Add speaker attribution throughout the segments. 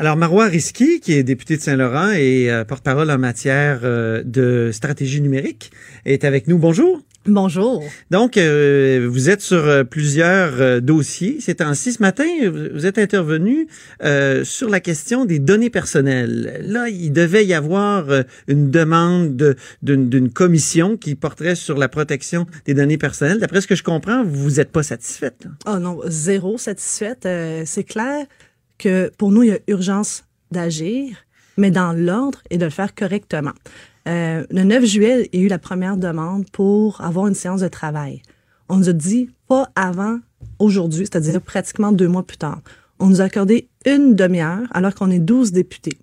Speaker 1: Alors, Marois Risky, qui est député de Saint-Laurent et euh, porte-parole en matière euh, de stratégie numérique, est avec nous. Bonjour.
Speaker 2: Bonjour.
Speaker 1: Donc, euh, vous êtes sur euh, plusieurs dossiers. Ces temps-ci, ce matin, vous êtes intervenu euh, sur la question des données personnelles. Là, il devait y avoir une demande de- d'une commission qui porterait sur la protection des données personnelles. D'après ce que je comprends, vous n'êtes pas satisfaite. là.
Speaker 2: Oh non, zéro satisfaite. C'est clair que pour nous, il y a urgence d'agir, mais dans l'ordre et de le faire correctement. Euh, le 9 juillet, il y a eu la première demande pour avoir une séance de travail. On nous a dit pas avant aujourd'hui, c'est-à-dire pratiquement deux mois plus tard. On nous a accordé une demi-heure alors qu'on est 12 députés.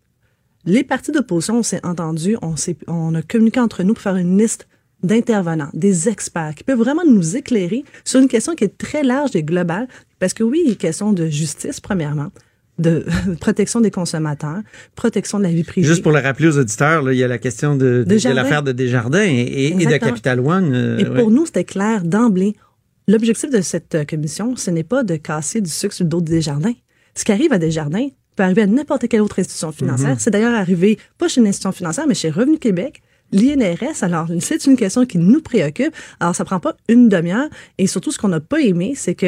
Speaker 2: Les partis d'opposition, on s'est entendu, on, s'est- on a communiqué entre nous pour faire une liste d'intervenants, des experts qui peuvent vraiment nous éclairer sur une question qui est très large et globale, parce que oui, il est question de justice, premièrement, de protection des consommateurs, protection de la vie privée.
Speaker 1: Juste pour le rappeler aux auditeurs, là, il y a la question de, de, de
Speaker 2: Desjardins.
Speaker 1: l'affaire de Desjardins et, de. Capital One. euh,
Speaker 2: Et
Speaker 1: ouais.
Speaker 2: pour nous, c'était clair d'emblée. L'objectif de cette euh, commission, ce n'est pas de casser du sucre sur le dos de Desjardins. Ce qui arrive à Desjardins peut arriver à n'importe quelle autre institution financière.
Speaker 1: Mhm.
Speaker 2: C'est d'ailleurs arrivé, pas chez une institution financière, mais chez Revenu Québec, l'INRS. Alors, c'est une question qui nous préoccupe. Alors, ça prend pas une demi-heure. Et surtout, ce qu'on n'a pas aimé, c'est que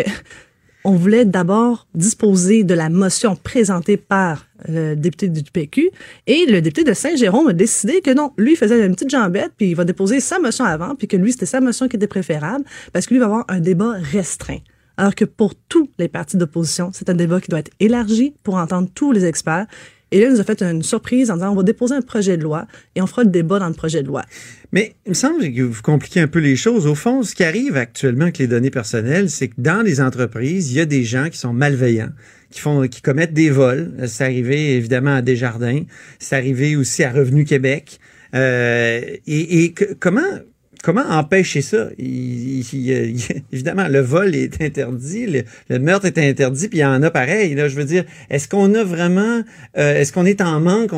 Speaker 2: on voulait d'abord disposer de la motion présentée par le député du PQ et le député de Saint-Jérôme a décidé que non, lui faisait une petite jambette puis il va déposer sa motion avant puis que lui c'était sa motion qui était préférable parce que lui va avoir un débat restreint. Alors que pour tous les partis d'opposition, c'est un débat qui doit être élargi pour entendre tous les experts. Et là, il nous a fait une surprise en disant on va déposer un projet de loi et on fera le débat dans le projet de loi.
Speaker 1: Mais il me semble que vous compliquez un peu les choses. Au fond, ce qui arrive actuellement avec les données personnelles, c'est que dans les entreprises, il y a des gens qui sont malveillants, qui font, qui commettent des vols. C'est arrivé évidemment à Desjardins. C'est arrivé aussi à Revenu Québec. Euh, et et comment comment empêcher ça? Il- Évidemment, le vol est interdit, le, meurtre est interdit, puis il y en a pareil. Là, je veux dire, est-ce qu'on a vraiment, euh, est-ce qu'on est en manque,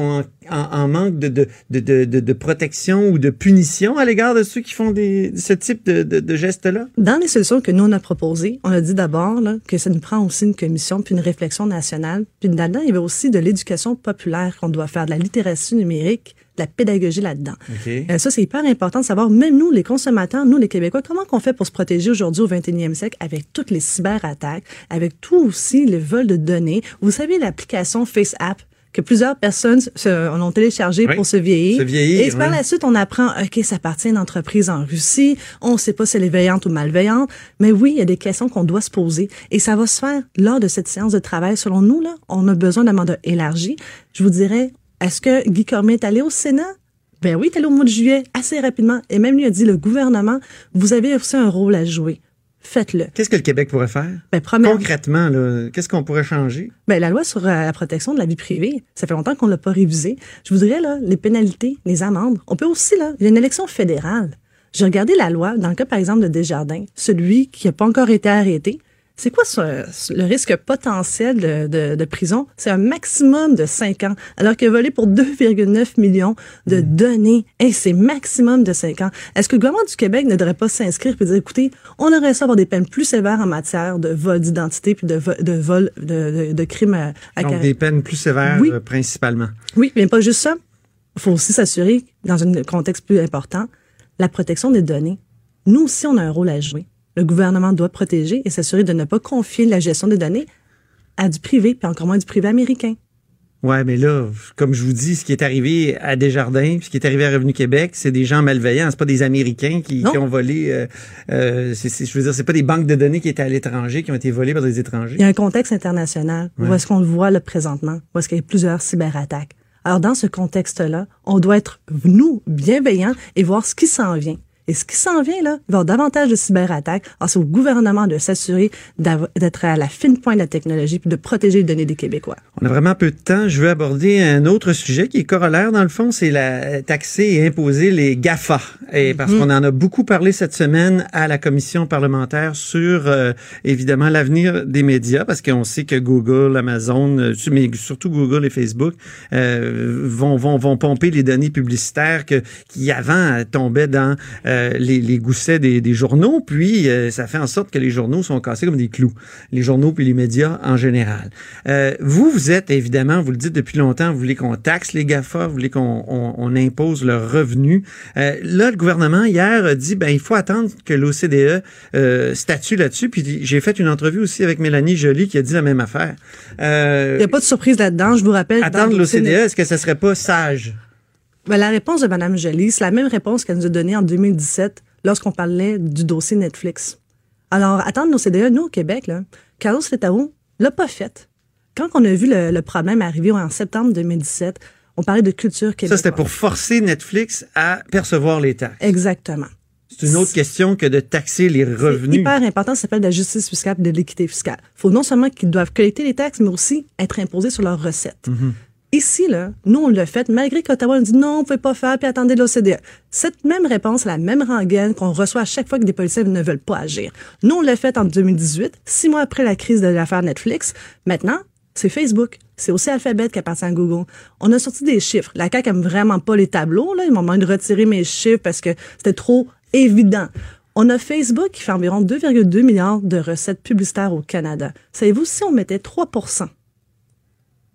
Speaker 1: en- en manque de, de, de, de, protection ou de punition à l'égard de ceux qui font des, ce type de, de, de gestes-là?
Speaker 2: Dans les solutions que nous, on a proposées, on a dit d'abord là, que ça nous prend aussi une commission puis une réflexion nationale. Puis là-dedans, il y avait aussi de l'éducation populaire qu'on doit faire, de la littératie numérique, de la pédagogie là-dedans.
Speaker 1: Ok.
Speaker 2: Euh, ça, c'est hyper important de savoir, même nous, les consommateurs, nous, les Québécois, comment qu'on fait pour se protéger aujourd'hui au 21e siècle avec toutes les cyberattaques, avec tout aussi le vol de données. Vous savez, l'application FaceApp que plusieurs personnes se, en ont téléchargé
Speaker 1: Oui,
Speaker 2: pour se vieillir.
Speaker 1: se vieillir,
Speaker 2: Et par la suite, on apprend, OK, ça appartient à une entreprise en Russie. On ne sait pas si elle est veillante ou malveillante. Mais oui, il y a des questions qu'on doit se poser. Et ça va se faire lors de cette séance de travail. Selon nous, là, on a besoin d'un mandat élargi. Je vous dirais, est-ce que Guy Cormier est allé au Sénat? Ben oui, il est allé au mois de juillet, assez rapidement. Et même lui a dit, le gouvernement, vous avez aussi un rôle à jouer. Faites-le.
Speaker 1: Qu'est-ce que le Québec pourrait faire?
Speaker 2: Ben,
Speaker 1: Concrètement, là, qu'est-ce qu'on pourrait changer?
Speaker 2: Ben, la loi sur euh, la protection de la vie privée, ça fait longtemps qu'on l'a pas révisée. Je voudrais, là, les pénalités, les amendes. On peut aussi, là, il y a une élection fédérale. J'ai regardé la loi, dans le cas, par exemple, de Desjardins, celui qui n'a pas encore été arrêté. C'est quoi ce- le risque potentiel de, de- de prison? C'est un maximum de 5 ans, alors qu'il a volé pour 2,9 millions de données. Et c'est maximum de 5 ans. Est-ce que le gouvernement du Québec ne devrait pas s'inscrire et dire, écoutez, on aurait ça avoir des peines plus sévères en matière de vol d'identité puis de, vo- de vol de, de, de crimes à, à
Speaker 1: Donc des peines plus sévères
Speaker 2: Oui.
Speaker 1: euh, principalement.
Speaker 2: oui, mais pas juste ça. Il faut aussi s'assurer, dans un contexte plus important, la protection des données. Nous aussi, on a un rôle à jouer. Le gouvernement doit protéger et s'assurer de ne pas confier la gestion des données à du privé, puis encore moins du privé américain.
Speaker 1: Ouais, mais là, comme je vous dis, ce qui est arrivé à Desjardins, puis ce qui est arrivé à Revenu Québec, c'est des gens malveillants. C'est pas des Américains qui, ont volé. Euh, euh, je veux dire, c'est pas des banques de données qui étaient à l'étranger, qui ont été volées par des étrangers.
Speaker 2: Il y a un contexte international.
Speaker 1: Ouais.
Speaker 2: Où est-ce qu'on le voit là présentement? Où est-ce qu'il y a plusieurs cyberattaques? Alors, dans ce contexte-là, on doit être, nous, bienveillants et voir ce qui s'en vient. Et ce qui s'en vient, là, il va avoir davantage de cyberattaques. Alors, c'est au gouvernement de s'assurer d'être à la fine pointe de la technologie puis de protéger les données des Québécois.
Speaker 1: On a vraiment peu de temps. Je veux aborder un autre sujet qui est corollaire, dans le fond, c'est la taxer et imposer les GAFA. Et parce mm-hmm. qu'on en a beaucoup parlé cette semaine à la commission parlementaire sur, euh, évidemment, l'avenir des médias, parce qu'on sait que Google, Amazon, euh, mais surtout Google et Facebook, euh, vont, vont, vont pomper les données publicitaires que, qui avant tombaient dans euh, les, les, goussets des, des journaux, puis euh, ça fait en sorte que les journaux sont cassés comme des clous, les journaux puis les médias en général. Euh, vous, vous êtes évidemment, vous le dites depuis longtemps, vous voulez qu'on taxe les GAFA, vous voulez qu'on on, on impose leurs revenus. là, le gouvernement hier a dit, ben il faut attendre que l'OCDE statue là-dessus, puis j'ai fait une entrevue aussi avec Mélanie Joly qui a dit la même affaire.
Speaker 2: il n'y a pas de surprise là-dedans, je vous rappelle.
Speaker 1: Attendre l'OCDE, est-ce que ça serait pas sage?
Speaker 2: Ben, la réponse de Mme Joly, c'est la même réponse qu'elle nous a donnée en 2017 lorsqu'on parlait du dossier Netflix. Alors, attendre nos CDE, nous, au Québec, là, Carlos Letao l'a pas fait. Quand on a vu le, problème arriver en septembre 2017, on parlait de culture québécoise.
Speaker 1: Ça, c'était pour forcer Netflix à percevoir les taxes.
Speaker 2: Exactement.
Speaker 1: C'est une autre question que de taxer les revenus. C'est
Speaker 2: hyper important, ça s'appelle de la justice fiscale et de l'équité fiscale. Il faut non seulement qu'ils doivent collecter les taxes, mais aussi être imposés sur leurs recettes. Mm-hmm. Ici, là, nous, on l'a fait, malgré qu'Ottawa nous dit non, on ne pouvait pas faire, puis attendez l'OCDE. Cette même réponse, la même rengaine qu'on reçoit à chaque fois que des policiers ne veulent pas agir. Nous, on l'a fait en 2018, six mois après la crise de l'affaire Netflix. Maintenant, c'est Facebook. C'est aussi Alphabet qui appartient à Google. On a sorti des chiffres. La CAQ aime vraiment pas les tableaux, là. Ils m'ont demandé de retirer mes chiffres parce que c'était trop évident. On a Facebook qui fait environ 2,2 milliards de recettes publicitaires au Canada. Savez-vous, si on mettait 3%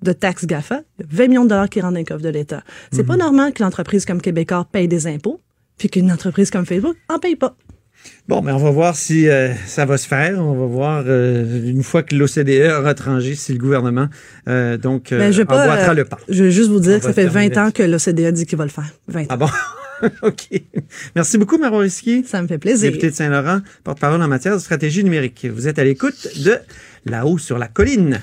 Speaker 2: de taxes GAFA, 20 millions de dollars qui rentrent dans les coffre de l'État. C'est pas mhm. normal qu'une entreprise comme Québécois paye des impôts, puis qu'une entreprise comme Facebook en paye pas.
Speaker 1: Bon, mais on va voir si euh, ça va se faire. On va voir euh, une fois que l'OCDE aura tranché si le gouvernement euh, donc ben, je emboîtera le pas.
Speaker 2: Je veux juste vous dire que ça fait 20 ans que l'OCDE dit qu'il va le faire. 20
Speaker 1: Ah bon? OK. Merci beaucoup, Maron Risky.
Speaker 2: Ça me fait plaisir.
Speaker 1: Député de Saint-Laurent, porte-parole en matière de stratégie numérique. Vous êtes à l'écoute de là-haut sur la colline.